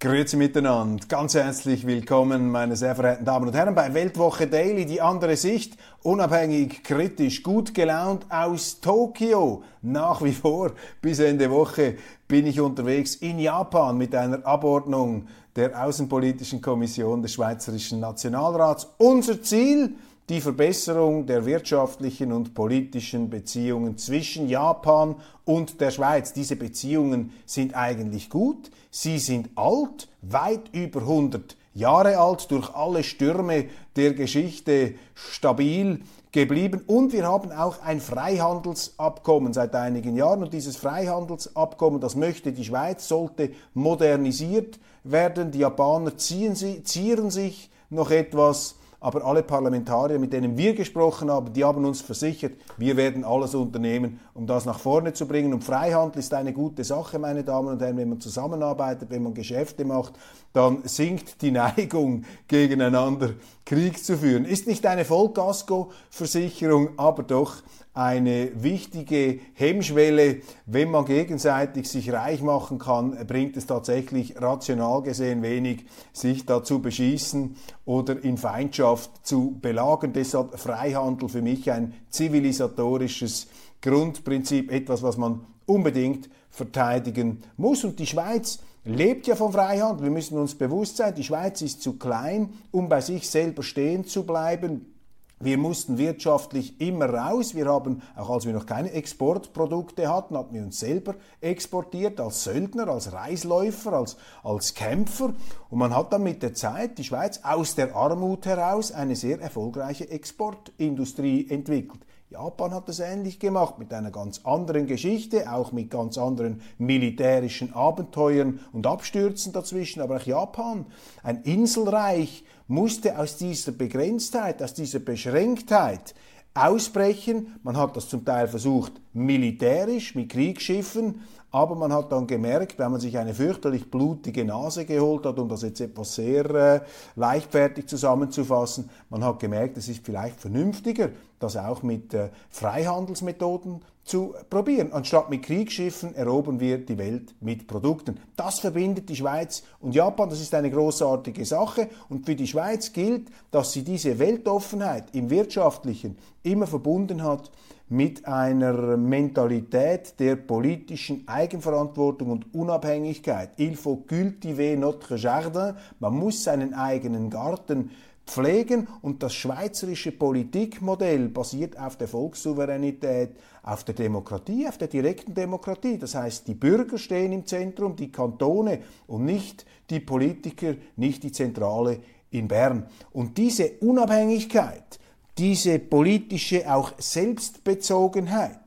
Grüezi miteinander, ganz herzlich willkommen, meine sehr verehrten Damen und Herren, bei Weltwoche Daily, die andere Sicht, unabhängig, kritisch, gut gelaunt aus Tokio. Nach wie vor, bis Ende Woche bin ich unterwegs in Japan mit einer Abordnung der Außenpolitischen Kommission des Schweizerischen Nationalrats. Unser Ziel, die Verbesserung der wirtschaftlichen und politischen Beziehungen zwischen Japan und der Schweiz. Diese Beziehungen sind eigentlich gut, sie sind alt, weit über 100 Jahre alt, durch alle Stürme der Geschichte stabil geblieben und wir haben auch ein Freihandelsabkommen seit einigen Jahren und dieses Freihandelsabkommen, das möchte die Schweiz, sollte modernisiert werden. Die Japaner ziehen, zieren sich noch etwas aber alle Parlamentarier, mit denen wir gesprochen haben, die haben uns versichert, wir werden alles unternehmen, um das nach vorne zu bringen. Und Freihandel ist eine gute Sache, meine Damen und Herren. Wenn man zusammenarbeitet, wenn man Geschäfte macht, dann sinkt die Neigung, gegeneinander Krieg zu führen. Ist nicht eine Vollkasko-Versicherung, aber doch eine wichtige Hemmschwelle. Wenn man gegenseitig sich reich machen kann, bringt es tatsächlich rational gesehen wenig, sich da zu beschießen oder in Feindschaft zu belagen. Deshalb Freihandel für mich ein zivilisatorisches Grundprinzip, etwas, was man unbedingt verteidigen muss. Und die Schweiz lebt ja vom Freihandel. Wir müssen uns bewusst sein, die Schweiz ist zu klein, um bei sich selber stehen zu bleiben. Wir mussten wirtschaftlich immer raus. Wir haben, auch als wir noch keine Exportprodukte hatten, hatten wir uns selber exportiert als Söldner, als Reisläufer, als, als Kämpfer. Und man hat dann mit der Zeit die Schweiz aus der Armut heraus eine sehr erfolgreiche Exportindustrie entwickelt. Japan hat das ähnlich gemacht, mit einer ganz anderen Geschichte, auch mit ganz anderen militärischen Abenteuern und Abstürzen dazwischen. Aber auch Japan, ein Inselreich, musste aus dieser Begrenztheit, aus dieser Beschränktheit ausbrechen. Man hat das zum Teil versucht militärisch mit Kriegsschiffen, aber man hat dann gemerkt, wenn man sich eine fürchterlich blutige Nase geholt hat, um das jetzt etwas sehr äh, leichtfertig zusammenzufassen, man hat gemerkt, es ist vielleicht vernünftiger, das auch mit äh, Freihandelsmethoden zu probieren. Anstatt mit Kriegsschiffen erobern wir die Welt mit Produkten. Das verbindet die Schweiz und Japan. Das ist eine großartige Sache. Und für die Schweiz gilt, dass sie diese Weltoffenheit im Wirtschaftlichen immer verbunden hat mit einer Mentalität der politischen Eigenverantwortung und Unabhängigkeit. Il faut cultiver notre jardin. Man muss seinen eigenen Garten pflegen und das schweizerische Politikmodell basiert auf der Volkssouveränität, auf der Demokratie, auf der direkten Demokratie. Das heißt, die Bürger stehen im Zentrum, die Kantone und nicht die Politiker, nicht die Zentrale in Bern. Und diese Unabhängigkeit, diese politische auch Selbstbezogenheit,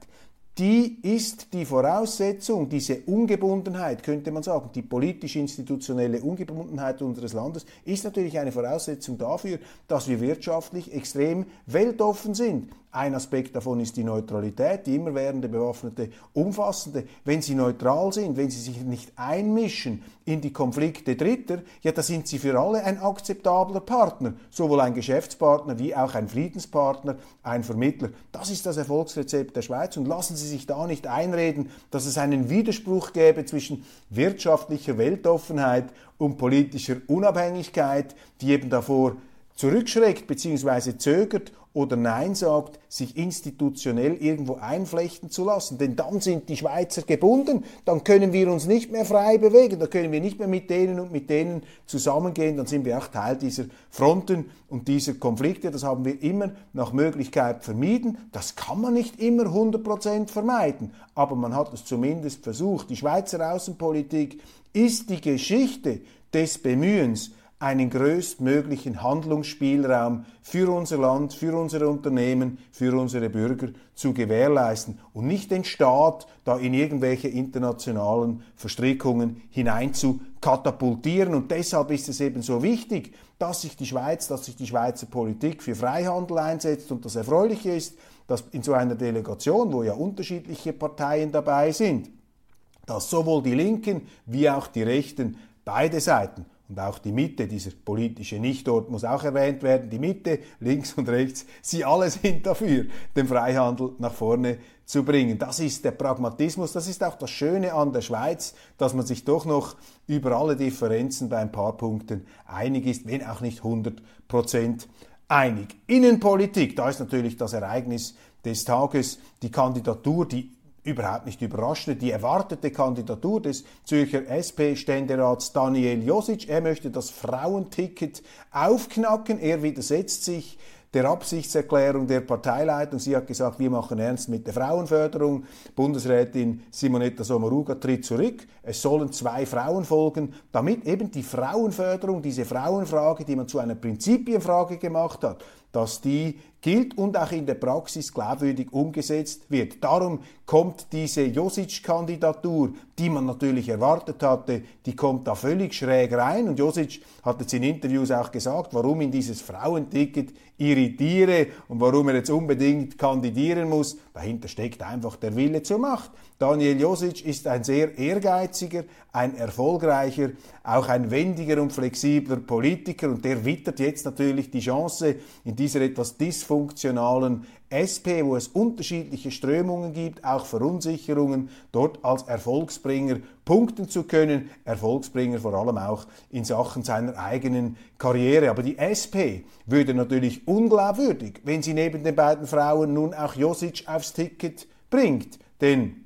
die ist die Voraussetzung, diese Ungebundenheit, könnte man sagen, die politisch-institutionelle Ungebundenheit unseres Landes ist natürlich eine Voraussetzung dafür, dass wir wirtschaftlich extrem weltoffen sind. Ein Aspekt davon ist die Neutralität, die immerwährende bewaffnete, umfassende. Wenn Sie neutral sind, wenn Sie sich nicht einmischen in die Konflikte Dritter, ja, da sind Sie für alle ein akzeptabler Partner, sowohl ein Geschäftspartner wie auch ein Friedenspartner, ein Vermittler. Das ist das Erfolgsrezept der Schweiz und lassen Sie sich da nicht einreden, dass es einen Widerspruch gäbe zwischen wirtschaftlicher Weltoffenheit und politischer Unabhängigkeit, die eben davor zurückschreckt bzw. zögert oder Nein sagt, sich institutionell irgendwo einflechten zu lassen. Denn dann sind die Schweizer gebunden, dann können wir uns nicht mehr frei bewegen, dann können wir nicht mehr mit denen und mit denen zusammengehen, dann sind wir auch Teil dieser Fronten und dieser Konflikte. Das haben wir immer nach Möglichkeit vermieden. Das kann man nicht immer 100% vermeiden, aber man hat es zumindest versucht. Die Schweizer Außenpolitik ist die Geschichte des Bemühens, einen größtmöglichen Handlungsspielraum für unser Land, für unsere Unternehmen, für unsere Bürger zu gewährleisten und nicht den Staat da in irgendwelche internationalen Verstrickungen hinein zu katapultieren. Und deshalb ist es eben so wichtig, dass sich die Schweiz, dass sich die Schweizer Politik für Freihandel einsetzt. Und das Erfreuliche ist, dass in so einer Delegation, wo ja unterschiedliche Parteien dabei sind, dass sowohl die Linken wie auch die Rechten, beide Seiten und auch die Mitte, dieser politische Nichtort muss auch erwähnt werden, die Mitte, links und rechts, sie alle sind dafür, den Freihandel nach vorne zu bringen. Das ist der Pragmatismus, das ist auch das Schöne an der Schweiz, dass man sich doch noch über alle Differenzen bei ein paar Punkten einig ist, wenn auch nicht 100 Prozent einig. Innenpolitik, da ist natürlich das Ereignis des Tages, die Kandidatur, die überhaupt nicht überraschende, die erwartete Kandidatur des Zürcher SP-Ständerats Daniel Josic. Er möchte das Frauenticket aufknacken. Er widersetzt sich der Absichtserklärung der Parteileitung. Sie hat gesagt, wir machen ernst mit der Frauenförderung. Bundesrätin Simonetta Sommaruga tritt zurück. Es sollen zwei Frauen folgen, damit eben die Frauenförderung, diese Frauenfrage, die man zu einer Prinzipienfrage gemacht hat, dass die gilt und auch in der Praxis glaubwürdig umgesetzt wird. Darum kommt diese Josic-Kandidatur, die man natürlich erwartet hatte, die kommt da völlig schräg rein. Und Josic hat jetzt in Interviews auch gesagt, warum ihn dieses Frauenticket irritiere und warum er jetzt unbedingt kandidieren muss. Dahinter steckt einfach der Wille zur Macht. Daniel Josic ist ein sehr ehrgeiziger, ein erfolgreicher, auch ein wendiger und flexibler Politiker und der wittert jetzt natürlich die Chance, in dieser etwas dysfunktionalen SP, wo es unterschiedliche Strömungen gibt, auch Verunsicherungen, dort als Erfolgsbringer punkten zu können. Erfolgsbringer vor allem auch in Sachen seiner eigenen Karriere. Aber die SP würde natürlich unglaubwürdig, wenn sie neben den beiden Frauen nun auch Josic aufs Ticket bringt. Denn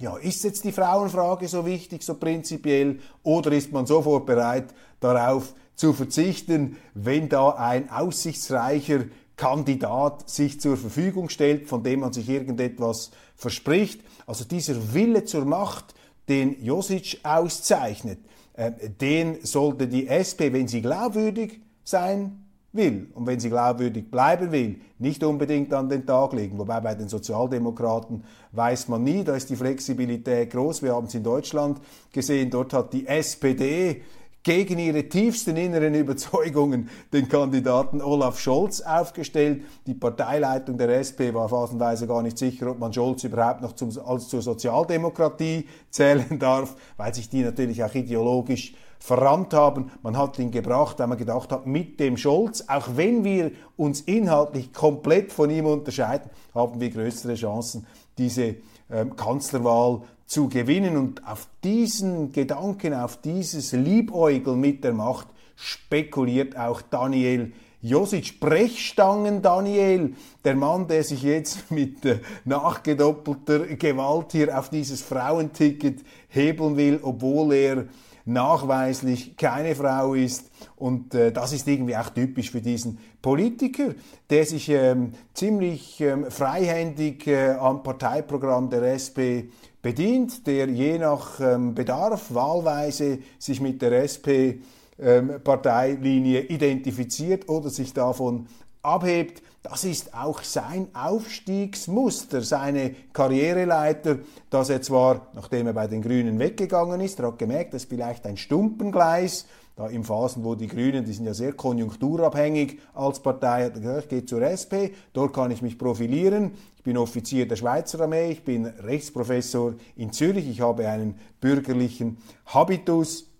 ja, ist jetzt die Frauenfrage so wichtig, so prinzipiell, oder ist man sofort bereit, darauf zu verzichten, wenn da ein aussichtsreicher Kandidat sich zur Verfügung stellt, von dem man sich irgendetwas verspricht? Also dieser Wille zur Macht, den Josic auszeichnet, äh, den sollte die SP, wenn sie glaubwürdig sein will und wenn sie glaubwürdig bleiben will, nicht unbedingt an den Tag legen. Wobei bei den Sozialdemokraten weiß man nie, da ist die Flexibilität groß. Wir haben es in Deutschland gesehen, dort hat die SPD gegen ihre tiefsten inneren Überzeugungen den Kandidaten Olaf Scholz aufgestellt. Die Parteileitung der SP war phasenweise gar nicht sicher, ob man Scholz überhaupt noch zum, als zur Sozialdemokratie zählen darf, weil sich die natürlich auch ideologisch verrammt haben. Man hat ihn gebracht, weil man gedacht hat, mit dem Scholz, auch wenn wir uns inhaltlich komplett von ihm unterscheiden, haben wir größere Chancen, diese ähm, Kanzlerwahl zu gewinnen. Und auf diesen Gedanken, auf dieses Liebäugeln mit der Macht spekuliert auch Daniel Josic, Brechstangen Daniel, der Mann, der sich jetzt mit äh, nachgedoppelter Gewalt hier auf dieses Frauenticket hebeln will, obwohl er nachweislich keine Frau ist. Und äh, das ist irgendwie auch typisch für diesen Politiker, der sich ähm, ziemlich ähm, freihändig äh, am Parteiprogramm der SP bedient, der je nach ähm, Bedarf wahlweise sich mit der SP ähm, Parteilinie identifiziert oder sich davon abhebt. Das ist auch sein Aufstiegsmuster, seine Karriereleiter, dass er zwar, nachdem er bei den Grünen weggegangen ist, er hat gemerkt, das ist vielleicht ein Stumpengleis, da in Phasen, wo die Grünen, die sind ja sehr konjunkturabhängig als Partei, hat gesagt, ich gehe zur SP, dort kann ich mich profilieren. Ich bin Offizier der Schweizer Armee, ich bin Rechtsprofessor in Zürich, ich habe einen bürgerlichen Habitus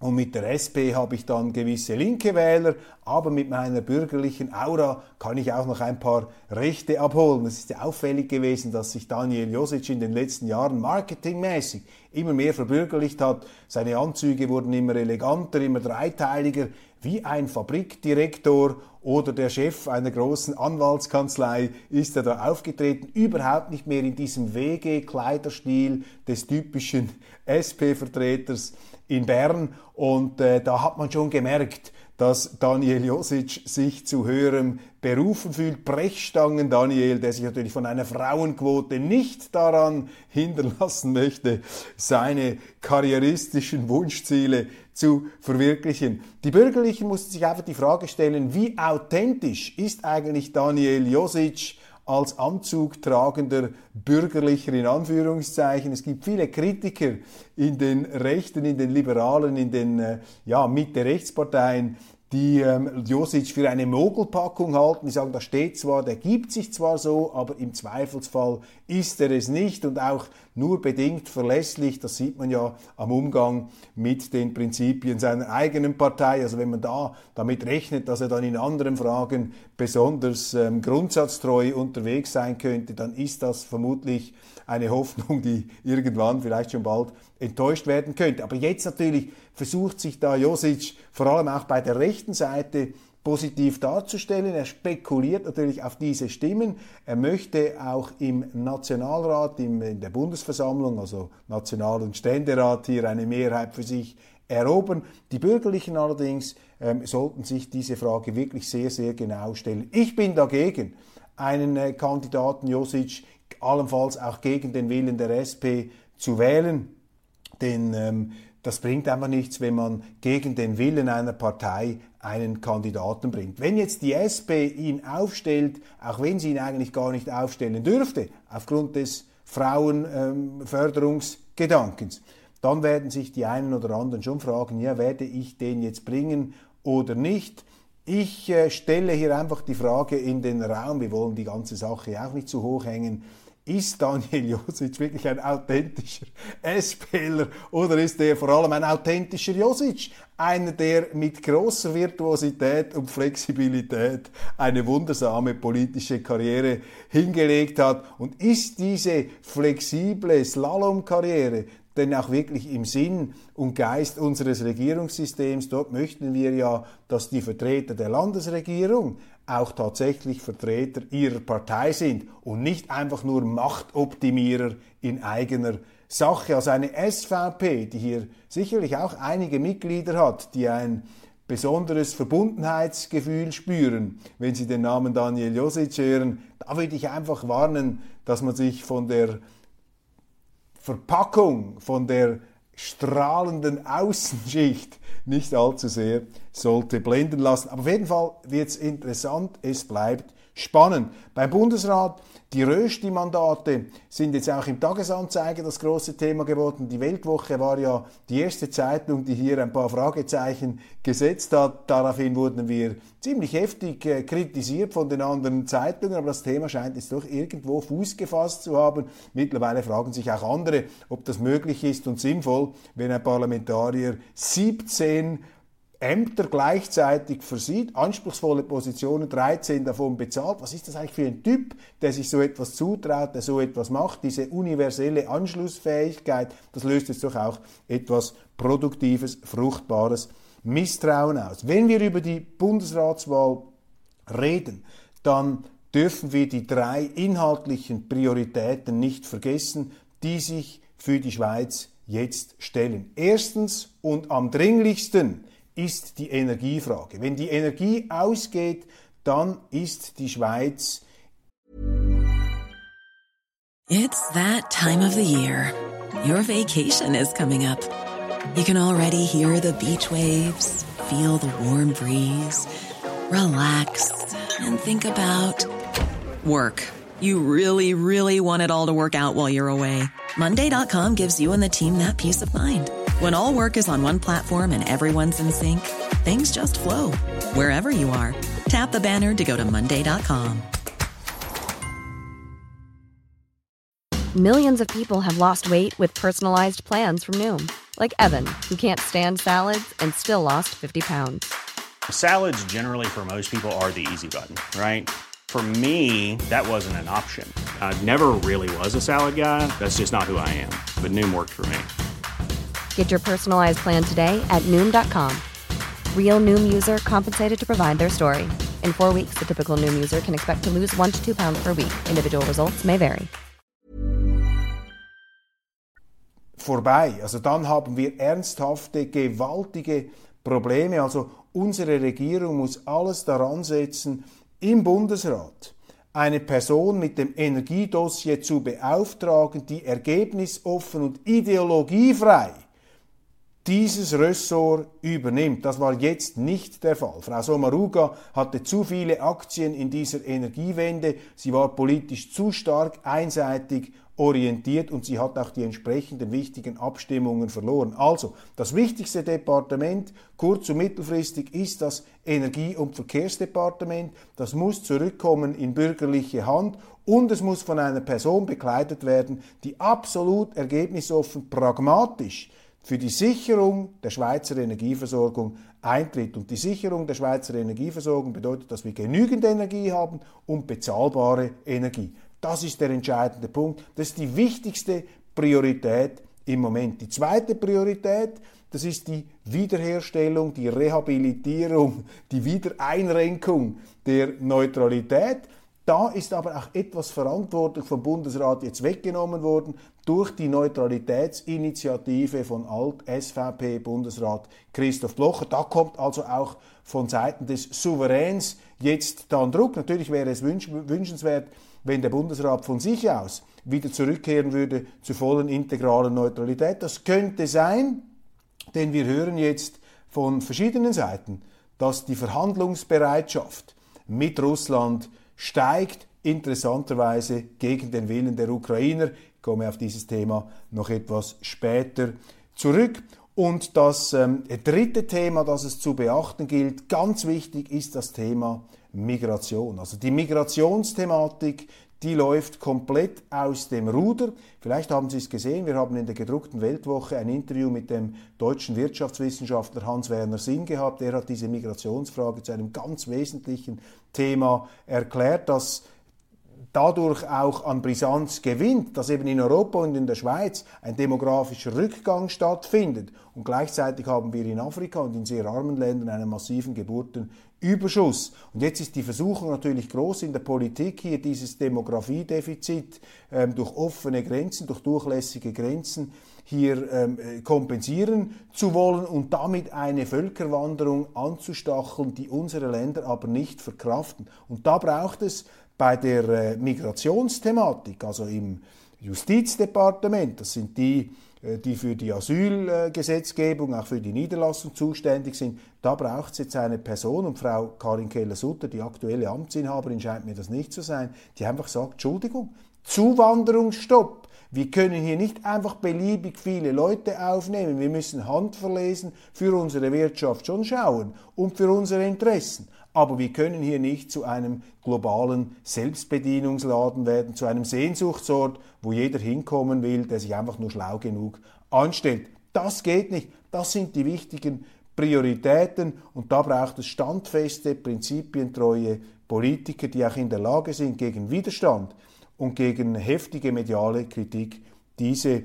und mit der SP habe ich dann gewisse linke Wähler, aber mit meiner bürgerlichen Aura kann ich auch noch ein paar Rechte abholen. Es ist ja auffällig gewesen, dass sich Daniel Josic in den letzten Jahren marketingmäßig immer mehr verbürgerlicht hat. Seine Anzüge wurden immer eleganter, immer dreiteiliger, wie ein Fabrikdirektor oder der Chef einer großen Anwaltskanzlei ist er da aufgetreten, überhaupt nicht mehr in diesem WG-Kleiderstil des typischen SP-Vertreters in Bern und äh, da hat man schon gemerkt, dass Daniel Josic sich zu höherem berufen fühlt. Brechstangen Daniel, der sich natürlich von einer Frauenquote nicht daran hindern lassen möchte, seine karrieristischen Wunschziele zu verwirklichen. Die Bürgerlichen mussten sich einfach die Frage stellen, wie authentisch ist eigentlich Daniel Josic als Anzug tragender Bürgerlicher in Anführungszeichen. Es gibt viele Kritiker in den Rechten, in den Liberalen, in den äh, ja, Mitte-Rechtsparteien, die ähm, Josic für eine Mogelpackung halten. Die sagen, da steht zwar, der gibt sich zwar so, aber im Zweifelsfall ist er es nicht und auch nur bedingt verlässlich. Das sieht man ja am Umgang mit den Prinzipien seiner eigenen Partei. Also wenn man da damit rechnet, dass er dann in anderen Fragen besonders ähm, grundsatztreu unterwegs sein könnte, dann ist das vermutlich eine Hoffnung, die irgendwann vielleicht schon bald enttäuscht werden könnte. Aber jetzt natürlich versucht sich da Josic vor allem auch bei der rechten Seite positiv darzustellen. Er spekuliert natürlich auf diese Stimmen. Er möchte auch im Nationalrat, in der Bundesversammlung, also National- und Ständerat hier eine Mehrheit für sich erobern. Die Bürgerlichen allerdings ähm, sollten sich diese Frage wirklich sehr, sehr genau stellen. Ich bin dagegen, einen äh, Kandidaten Josic allenfalls auch gegen den Willen der SP zu wählen. Denn ähm, das bringt einfach nichts, wenn man gegen den Willen einer Partei einen Kandidaten bringt. Wenn jetzt die SP ihn aufstellt, auch wenn sie ihn eigentlich gar nicht aufstellen dürfte, aufgrund des Frauenförderungsgedankens, dann werden sich die einen oder anderen schon fragen, ja, werde ich den jetzt bringen oder nicht? Ich äh, stelle hier einfach die Frage in den Raum, wir wollen die ganze Sache auch nicht zu hoch hängen, ist Daniel Josic wirklich ein authentischer SPler oder ist er vor allem ein authentischer Josic? Einer, der mit großer Virtuosität und Flexibilität eine wundersame politische Karriere hingelegt hat. Und ist diese flexible Slalomkarriere denn auch wirklich im Sinn und Geist unseres Regierungssystems. Dort möchten wir ja, dass die Vertreter der Landesregierung auch tatsächlich Vertreter ihrer Partei sind und nicht einfach nur Machtoptimierer in eigener Sache. Also eine SVP, die hier sicherlich auch einige Mitglieder hat, die ein besonderes Verbundenheitsgefühl spüren, wenn sie den Namen Daniel Josic hören, da würde ich einfach warnen, dass man sich von der Verpackung, von der strahlenden Außenschicht nicht allzu sehr sollte blenden lassen. Aber auf jeden Fall wird es interessant, es bleibt spannend. Beim Bundesrat die Rösti-Mandate sind jetzt auch im Tagesanzeiger das große Thema geworden. Die Weltwoche war ja die erste Zeitung, die hier ein paar Fragezeichen gesetzt hat. Daraufhin wurden wir ziemlich heftig äh, kritisiert von den anderen Zeitungen, aber das Thema scheint jetzt doch irgendwo Fuß gefasst zu haben. Mittlerweile fragen sich auch andere, ob das möglich ist und sinnvoll, wenn ein Parlamentarier 17 Ämter gleichzeitig versieht, anspruchsvolle Positionen, 13 davon bezahlt. Was ist das eigentlich für ein Typ, der sich so etwas zutraut, der so etwas macht? Diese universelle Anschlussfähigkeit, das löst jetzt doch auch etwas Produktives, Fruchtbares Misstrauen aus. Wenn wir über die Bundesratswahl reden, dann dürfen wir die drei inhaltlichen Prioritäten nicht vergessen, die sich für die Schweiz jetzt stellen. Erstens und am dringlichsten ist die Energiefrage. Wenn die Energie ausgeht, dann ist die Schweiz It's that time of the year. Your vacation is coming up. You can already hear the beach waves, feel the warm breeze, relax and think about work. You really, really want it all to work out while you're away. Monday.com gives you and the team that peace of mind. When all work is on one platform and everyone's in sync, things just flow wherever you are. Tap the banner to go to Monday.com. Millions of people have lost weight with personalized plans from Noom, like Evan, who can't stand salads and still lost 50 pounds. Salads, generally, for most people, are the easy button, right? For me, that wasn't an option. I never really was a salad guy. That's just not who I am. But Noom worked for me. Get your personalized plan today at Noom.com. Real Noom user compensated to provide their story. In four weeks, the typical Noom user can expect to lose one to two pounds per week. Individual results may vary. Vorbei. Also dann haben wir ernsthafte, gewaltige Probleme. Also unsere Regierung muss alles daran setzen, im Bundesrat eine Person mit dem Energiedossier zu beauftragen, die ergebnisoffen und ideologiefrei dieses Ressort übernimmt. Das war jetzt nicht der Fall. Frau Sommaruga hatte zu viele Aktien in dieser Energiewende. Sie war politisch zu stark einseitig orientiert und sie hat auch die entsprechenden wichtigen Abstimmungen verloren. Also, das wichtigste Departement kurz- und mittelfristig ist das Energie- und Verkehrsdepartement. Das muss zurückkommen in bürgerliche Hand und es muss von einer Person bekleidet werden, die absolut ergebnisoffen, pragmatisch für die Sicherung der Schweizer Energieversorgung eintritt. Und die Sicherung der Schweizer Energieversorgung bedeutet, dass wir genügend Energie haben und bezahlbare Energie. Das ist der entscheidende Punkt. Das ist die wichtigste Priorität im Moment. Die zweite Priorität, das ist die Wiederherstellung, die Rehabilitierung, die Wiedereinrenkung der Neutralität. Da ist aber auch etwas Verantwortung vom Bundesrat jetzt weggenommen worden durch die Neutralitätsinitiative von Alt-SVP-Bundesrat Christoph Blocher. Da kommt also auch von Seiten des Souveräns jetzt dann Druck. Natürlich wäre es wünschenswert, wenn der Bundesrat von sich aus wieder zurückkehren würde zur vollen integralen Neutralität. Das könnte sein, denn wir hören jetzt von verschiedenen Seiten, dass die Verhandlungsbereitschaft mit Russland steigt, interessanterweise gegen den Willen der Ukrainer. Ich komme auf dieses Thema noch etwas später zurück. Und das ähm, dritte Thema, das es zu beachten gilt, ganz wichtig, ist das Thema Migration. Also die Migrationsthematik, die läuft komplett aus dem Ruder. Vielleicht haben Sie es gesehen, wir haben in der gedruckten Weltwoche ein Interview mit dem deutschen Wirtschaftswissenschaftler Hans-Werner Sinn gehabt. Er hat diese Migrationsfrage zu einem ganz wesentlichen Thema erklärt, das dadurch auch an Brisanz gewinnt, dass eben in Europa und in der Schweiz ein demografischer Rückgang stattfindet. Und gleichzeitig haben wir in Afrika und in sehr armen Ländern einen massiven Geburtenüberschuss. Und jetzt ist die Versuchung natürlich groß in der Politik hier dieses Demografiedefizit ähm, durch offene Grenzen, durch durchlässige Grenzen hier ähm, äh, kompensieren zu wollen und damit eine Völkerwanderung anzustacheln, die unsere Länder aber nicht verkraften. Und da braucht es bei der äh, Migrationsthematik, also im Justizdepartement, das sind die, äh, die für die Asylgesetzgebung, auch für die Niederlassung zuständig sind, da braucht es jetzt eine Person, und Frau Karin Keller-Sutter, die aktuelle Amtsinhaberin, scheint mir das nicht zu sein, die einfach sagt, Entschuldigung, Zuwanderungsstopp. Wir können hier nicht einfach beliebig viele Leute aufnehmen. Wir müssen handverlesen für unsere Wirtschaft schon schauen und für unsere Interessen. Aber wir können hier nicht zu einem globalen Selbstbedienungsladen werden, zu einem Sehnsuchtsort, wo jeder hinkommen will, der sich einfach nur schlau genug anstellt. Das geht nicht. Das sind die wichtigen Prioritäten und da braucht es standfeste, prinzipientreue Politiker, die auch in der Lage sind, gegen Widerstand und gegen heftige mediale Kritik diese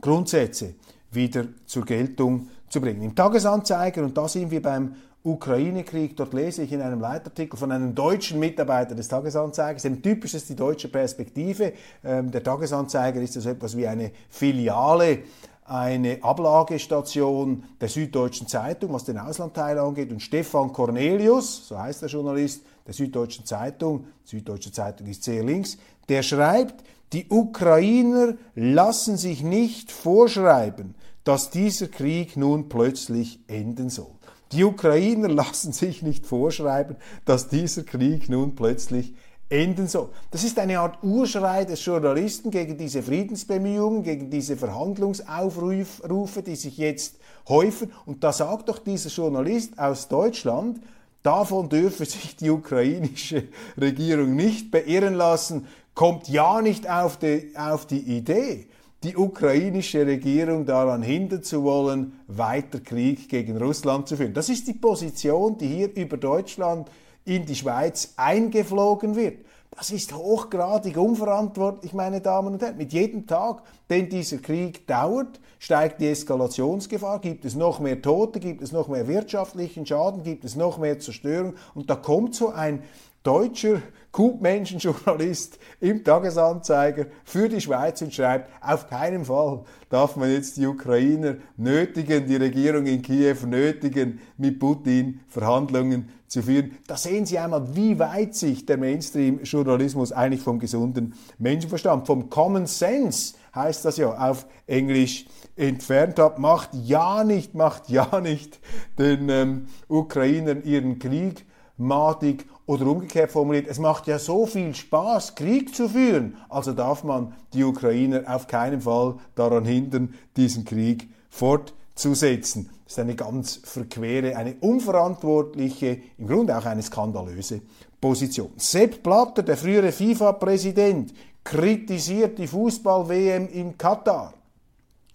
Grundsätze wieder zur Geltung zu bringen. Im Tagesanzeiger, und da sind wir beim Ukraine-Krieg. Dort lese ich in einem Leitartikel von einem deutschen Mitarbeiter des Tagesanzeigers. Ein typisches die deutsche Perspektive. Ähm, der Tagesanzeiger ist so etwas wie eine Filiale eine Ablagestation der Süddeutschen Zeitung, was den Auslandteil angeht. Und Stefan Cornelius, so heißt der Journalist der Süddeutschen Zeitung, Süddeutsche Zeitung ist sehr links, der schreibt, die Ukrainer lassen sich nicht vorschreiben, dass dieser Krieg nun plötzlich enden soll. Die Ukrainer lassen sich nicht vorschreiben, dass dieser Krieg nun plötzlich enden soll. Das ist eine Art Urschrei des Journalisten gegen diese Friedensbemühungen, gegen diese Verhandlungsaufrufe, die sich jetzt häufen. Und da sagt doch dieser Journalist aus Deutschland, davon dürfe sich die ukrainische Regierung nicht beirren lassen, kommt ja nicht auf die, auf die Idee, die ukrainische Regierung daran hindern zu wollen, weiter Krieg gegen Russland zu führen. Das ist die Position, die hier über Deutschland in die Schweiz eingeflogen wird. Das ist hochgradig unverantwortlich, meine Damen und Herren. Mit jedem Tag, den dieser Krieg dauert, steigt die Eskalationsgefahr, gibt es noch mehr Tote, gibt es noch mehr wirtschaftlichen Schaden, gibt es noch mehr Zerstörung und da kommt so ein deutscher Gutmenschenjournalist im Tagesanzeiger für die Schweiz und schreibt, auf keinen Fall darf man jetzt die Ukrainer nötigen, die Regierung in Kiew nötigen, mit Putin Verhandlungen zu führen. Da sehen Sie einmal, wie weit sich der Mainstream-Journalismus eigentlich vom gesunden Menschenverstand, vom Common Sense, heißt das ja auf Englisch, entfernt hat. Macht ja nicht, macht ja nicht den ähm, Ukrainern ihren Krieg madig oder umgekehrt formuliert, es macht ja so viel Spaß, Krieg zu führen, also darf man die Ukrainer auf keinen Fall daran hindern, diesen Krieg fortzusetzen. Das ist eine ganz verquere, eine unverantwortliche, im Grunde auch eine skandalöse Position. Sepp Blatter, der frühere FIFA-Präsident, kritisiert die Fußball-WM in Katar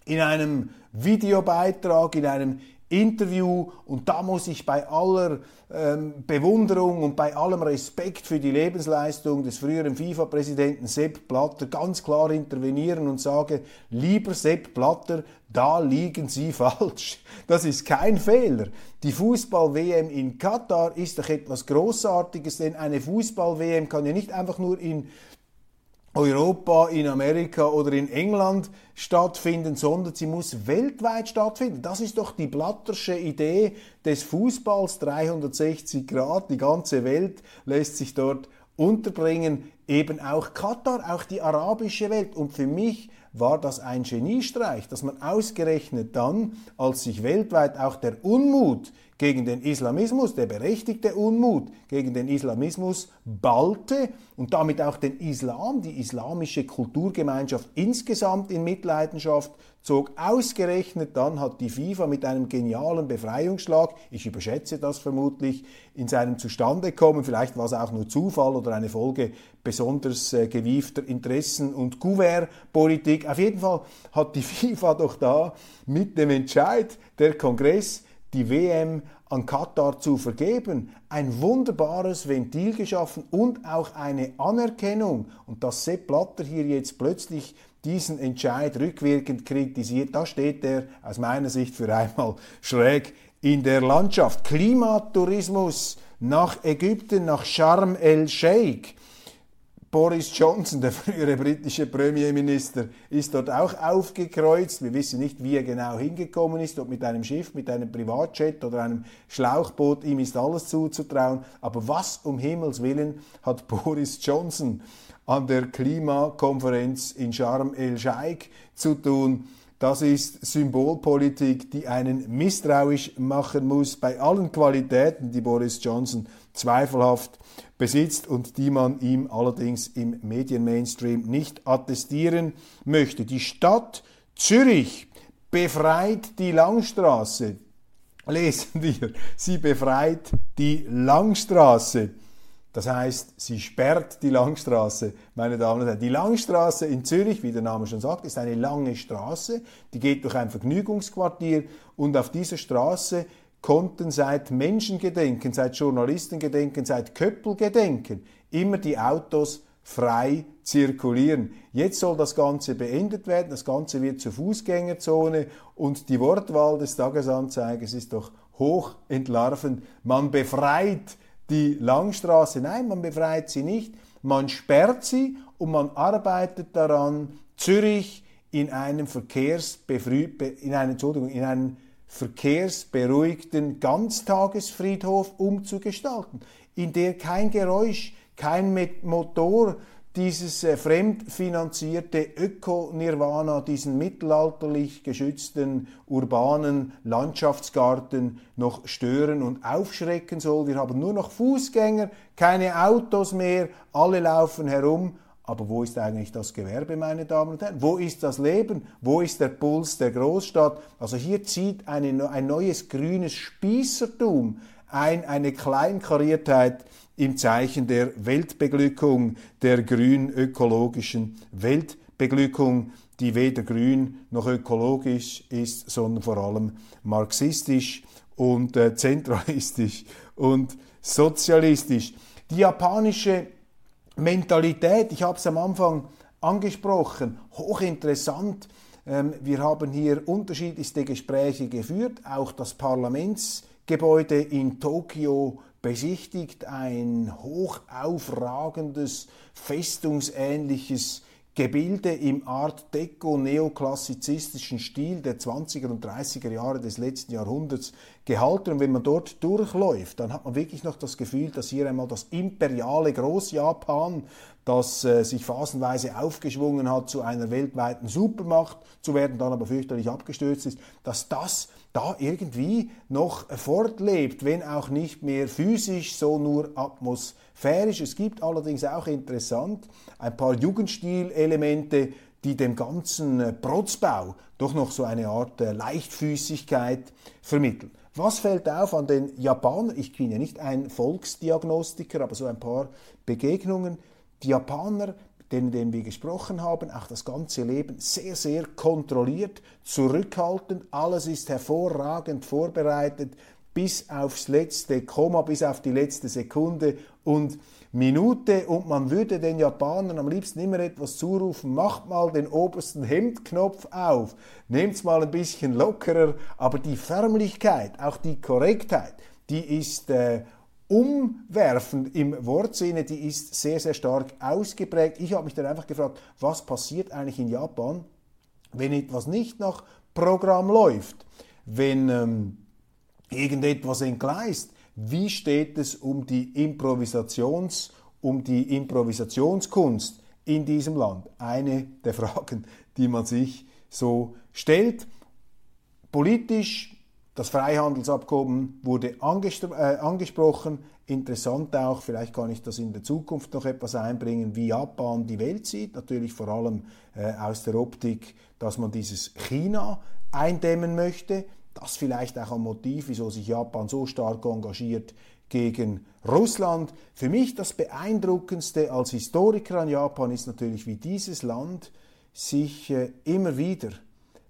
in einem Videobeitrag, in einem Interview und da muss ich bei aller ähm, Bewunderung und bei allem Respekt für die Lebensleistung des früheren FIFA-Präsidenten Sepp Blatter ganz klar intervenieren und sage, lieber Sepp Blatter, da liegen Sie falsch. Das ist kein Fehler. Die Fußball-WM in Katar ist doch etwas Großartiges, denn eine Fußball-WM kann ja nicht einfach nur in Europa, in Amerika oder in England stattfinden, sondern sie muss weltweit stattfinden. Das ist doch die blattersche Idee des Fußballs, 360 Grad, die ganze Welt lässt sich dort unterbringen, eben auch Katar, auch die arabische Welt. Und für mich war das ein Geniestreich, dass man ausgerechnet dann, als sich weltweit auch der Unmut gegen den Islamismus, der berechtigte Unmut gegen den Islamismus ballte und damit auch den Islam, die islamische Kulturgemeinschaft insgesamt in Mitleidenschaft zog. Ausgerechnet dann hat die FIFA mit einem genialen Befreiungsschlag, ich überschätze das vermutlich, in seinem Zustandekommen, vielleicht war es auch nur Zufall oder eine Folge besonders äh, gewiefter Interessen- und Kuvert-Politik. Auf jeden Fall hat die FIFA doch da mit dem Entscheid der Kongress die WM an Katar zu vergeben, ein wunderbares Ventil geschaffen und auch eine Anerkennung. Und dass Sepp Blatter hier jetzt plötzlich diesen Entscheid rückwirkend kritisiert, da steht er aus meiner Sicht für einmal schräg in der Landschaft. Klimatourismus nach Ägypten, nach Sharm el-Sheikh Boris Johnson, der frühere britische Premierminister, ist dort auch aufgekreuzt. Wir wissen nicht, wie er genau hingekommen ist, ob mit einem Schiff, mit einem Privatjet oder einem Schlauchboot. Ihm ist alles zuzutrauen. Aber was um Himmels Willen hat Boris Johnson an der Klimakonferenz in Sharm el-Sheikh zu tun? Das ist Symbolpolitik, die einen misstrauisch machen muss bei allen Qualitäten, die Boris Johnson zweifelhaft besitzt und die man ihm allerdings im Medienmainstream nicht attestieren möchte. Die Stadt Zürich befreit die Langstraße. Lesen wir, sie befreit die Langstraße. Das heißt, sie sperrt die Langstraße, meine Damen und Herren. Die Langstraße in Zürich, wie der Name schon sagt, ist eine lange Straße, die geht durch ein Vergnügungsquartier und auf dieser Straße konnten seit Menschengedenken, seit Journalistengedenken, seit Köppelgedenken immer die Autos frei zirkulieren. Jetzt soll das Ganze beendet werden, das Ganze wird zur Fußgängerzone und die Wortwahl des Tagesanzeigers ist doch hoch entlarvend. Man befreit die Langstraße. Nein, man befreit sie nicht. Man sperrt sie und man arbeitet daran, Zürich in einem Verkehrsbefrü in einen, Entschuldigung, in einen verkehrsberuhigten Ganztagesfriedhof umzugestalten, in der kein Geräusch, kein Motor dieses äh, fremdfinanzierte Öko-Nirvana, diesen mittelalterlich geschützten urbanen Landschaftsgarten noch stören und aufschrecken soll. Wir haben nur noch Fußgänger, keine Autos mehr, alle laufen herum aber wo ist eigentlich das Gewerbe, meine Damen und Herren? Wo ist das Leben? Wo ist der Puls der Großstadt? Also hier zieht eine, ein neues grünes Spießertum ein, eine Kleinkariertheit im Zeichen der Weltbeglückung, der grün-ökologischen Weltbeglückung, die weder grün noch ökologisch ist, sondern vor allem marxistisch und äh, zentralistisch und sozialistisch. Die japanische Mentalität, ich habe es am Anfang angesprochen, hochinteressant. Ähm, wir haben hier unterschiedlichste Gespräche geführt. Auch das Parlamentsgebäude in Tokio besichtigt ein hochaufragendes, festungsähnliches Gebilde im Art Deco neoklassizistischen Stil der 20er und 30er Jahre des letzten Jahrhunderts gehalten. Und wenn man dort durchläuft, dann hat man wirklich noch das Gefühl, dass hier einmal das imperiale Großjapan, das äh, sich phasenweise aufgeschwungen hat, zu einer weltweiten Supermacht zu werden, dann aber fürchterlich abgestürzt ist, dass das da irgendwie noch fortlebt, wenn auch nicht mehr physisch, so nur atmosphärisch. Es gibt allerdings auch interessant ein paar Jugendstilelemente, die dem ganzen äh, Protzbau doch noch so eine Art äh, Leichtfüßigkeit vermitteln. Was fällt auf an den Japanern? Ich bin ja nicht ein Volksdiagnostiker, aber so ein paar Begegnungen. Die Japaner denen, denen wir gesprochen haben, auch das ganze Leben sehr, sehr kontrolliert, zurückhaltend. Alles ist hervorragend vorbereitet bis aufs letzte Komma, bis auf die letzte Sekunde und Minute. Und man würde den Japanern am liebsten immer etwas zurufen, macht mal den obersten Hemdknopf auf, nehmt's mal ein bisschen lockerer, aber die Förmlichkeit, auch die Korrektheit, die ist äh, umwerfend im Wortsinne, die ist sehr, sehr stark ausgeprägt. Ich habe mich dann einfach gefragt, was passiert eigentlich in Japan, wenn etwas nicht nach Programm läuft, wenn ähm, irgendetwas entgleist. Wie steht es um die Improvisations, um die Improvisationskunst in diesem Land? Eine der Fragen, die man sich so stellt. Politisch das Freihandelsabkommen wurde äh, angesprochen. Interessant auch, vielleicht kann ich das in der Zukunft noch etwas einbringen, wie Japan die Welt sieht. Natürlich vor allem äh, aus der Optik, dass man dieses China eindämmen möchte. Das vielleicht auch ein Motiv, wieso sich Japan so stark engagiert gegen Russland. Für mich das Beeindruckendste als Historiker an Japan ist natürlich, wie dieses Land sich äh, immer wieder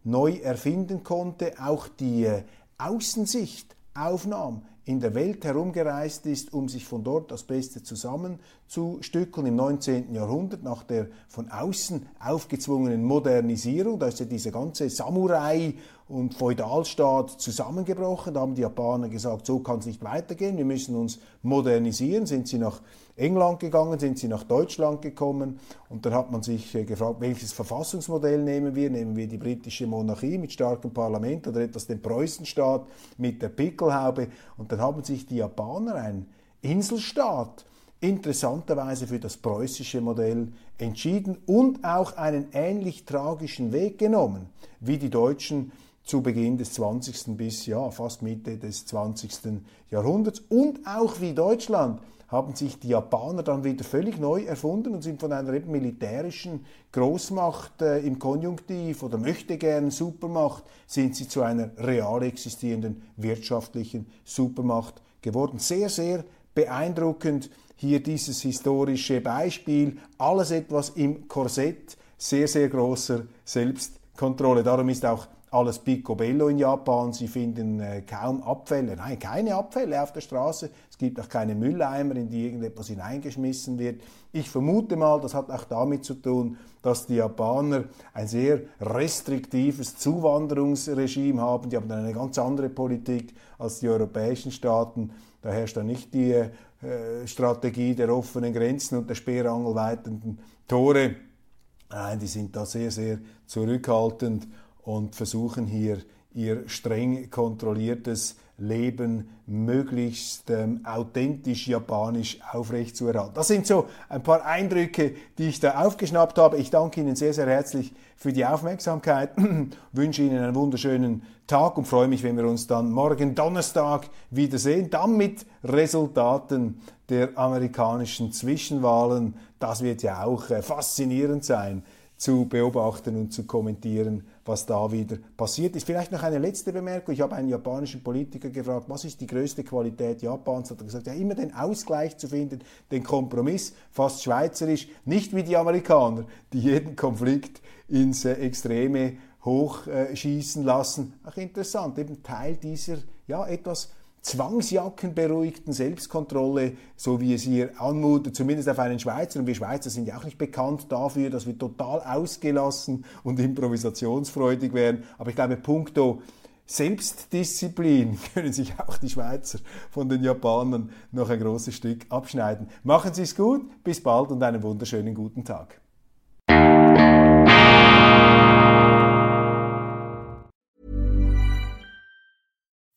neu erfinden konnte, auch die äh, Außensicht aufnahm, in der Welt herumgereist ist, um sich von dort das Beste zusammenzustückeln im 19. Jahrhundert nach der von außen aufgezwungenen Modernisierung. Da ist ja dieser ganze Samurai und Feudalstaat zusammengebrochen. Da haben die Japaner gesagt, so kann es nicht weitergehen, wir müssen uns modernisieren. Sind sie nach England gegangen, sind sie nach Deutschland gekommen und dann hat man sich äh, gefragt, welches Verfassungsmodell nehmen wir? Nehmen wir die britische Monarchie mit starkem Parlament oder etwas den Preußenstaat mit der Pickelhaube? Und dann haben sich die Japaner, ein Inselstaat, interessanterweise für das preußische Modell entschieden und auch einen ähnlich tragischen Weg genommen wie die Deutschen zu Beginn des 20. bis ja fast Mitte des 20. Jahrhunderts und auch wie Deutschland haben sich die Japaner dann wieder völlig neu erfunden und sind von einer eben militärischen Großmacht äh, im Konjunktiv oder möchte gern Supermacht, sind sie zu einer real existierenden wirtschaftlichen Supermacht geworden. Sehr, sehr beeindruckend hier dieses historische Beispiel. Alles etwas im Korsett sehr, sehr großer Selbstkontrolle. Darum ist auch alles picobello in Japan. Sie finden äh, kaum Abfälle, nein, keine Abfälle auf der Straße. Es gibt auch keine Mülleimer, in die irgendetwas hineingeschmissen wird. Ich vermute mal, das hat auch damit zu tun, dass die Japaner ein sehr restriktives Zuwanderungsregime haben. Die haben eine ganz andere Politik als die europäischen Staaten. Da herrscht dann nicht die äh, Strategie der offenen Grenzen und der speerangelweitenden Tore. Nein, die sind da sehr, sehr zurückhaltend und versuchen hier ihr streng kontrolliertes Leben möglichst ähm, authentisch japanisch aufrechtzuerhalten. Das sind so ein paar Eindrücke, die ich da aufgeschnappt habe. Ich danke Ihnen sehr, sehr herzlich für die Aufmerksamkeit, wünsche Ihnen einen wunderschönen Tag und freue mich, wenn wir uns dann morgen Donnerstag wiedersehen, dann mit Resultaten der amerikanischen Zwischenwahlen. Das wird ja auch äh, faszinierend sein zu beobachten und zu kommentieren, was da wieder passiert ist. Vielleicht noch eine letzte Bemerkung. Ich habe einen japanischen Politiker gefragt, was ist die größte Qualität Japans? Hat er gesagt, ja, immer den Ausgleich zu finden, den Kompromiss, fast schweizerisch, nicht wie die Amerikaner, die jeden Konflikt ins äh, Extreme hochschießen lassen. Ach interessant, eben Teil dieser ja etwas zwangsjackenberuhigten Selbstkontrolle, so wie es hier anmutet, zumindest auf einen Schweizer. Und wir Schweizer sind ja auch nicht bekannt dafür, dass wir total ausgelassen und improvisationsfreudig wären. Aber ich glaube, puncto Selbstdisziplin können sich auch die Schweizer von den Japanern noch ein großes Stück abschneiden. Machen Sie es gut, bis bald und einen wunderschönen guten Tag.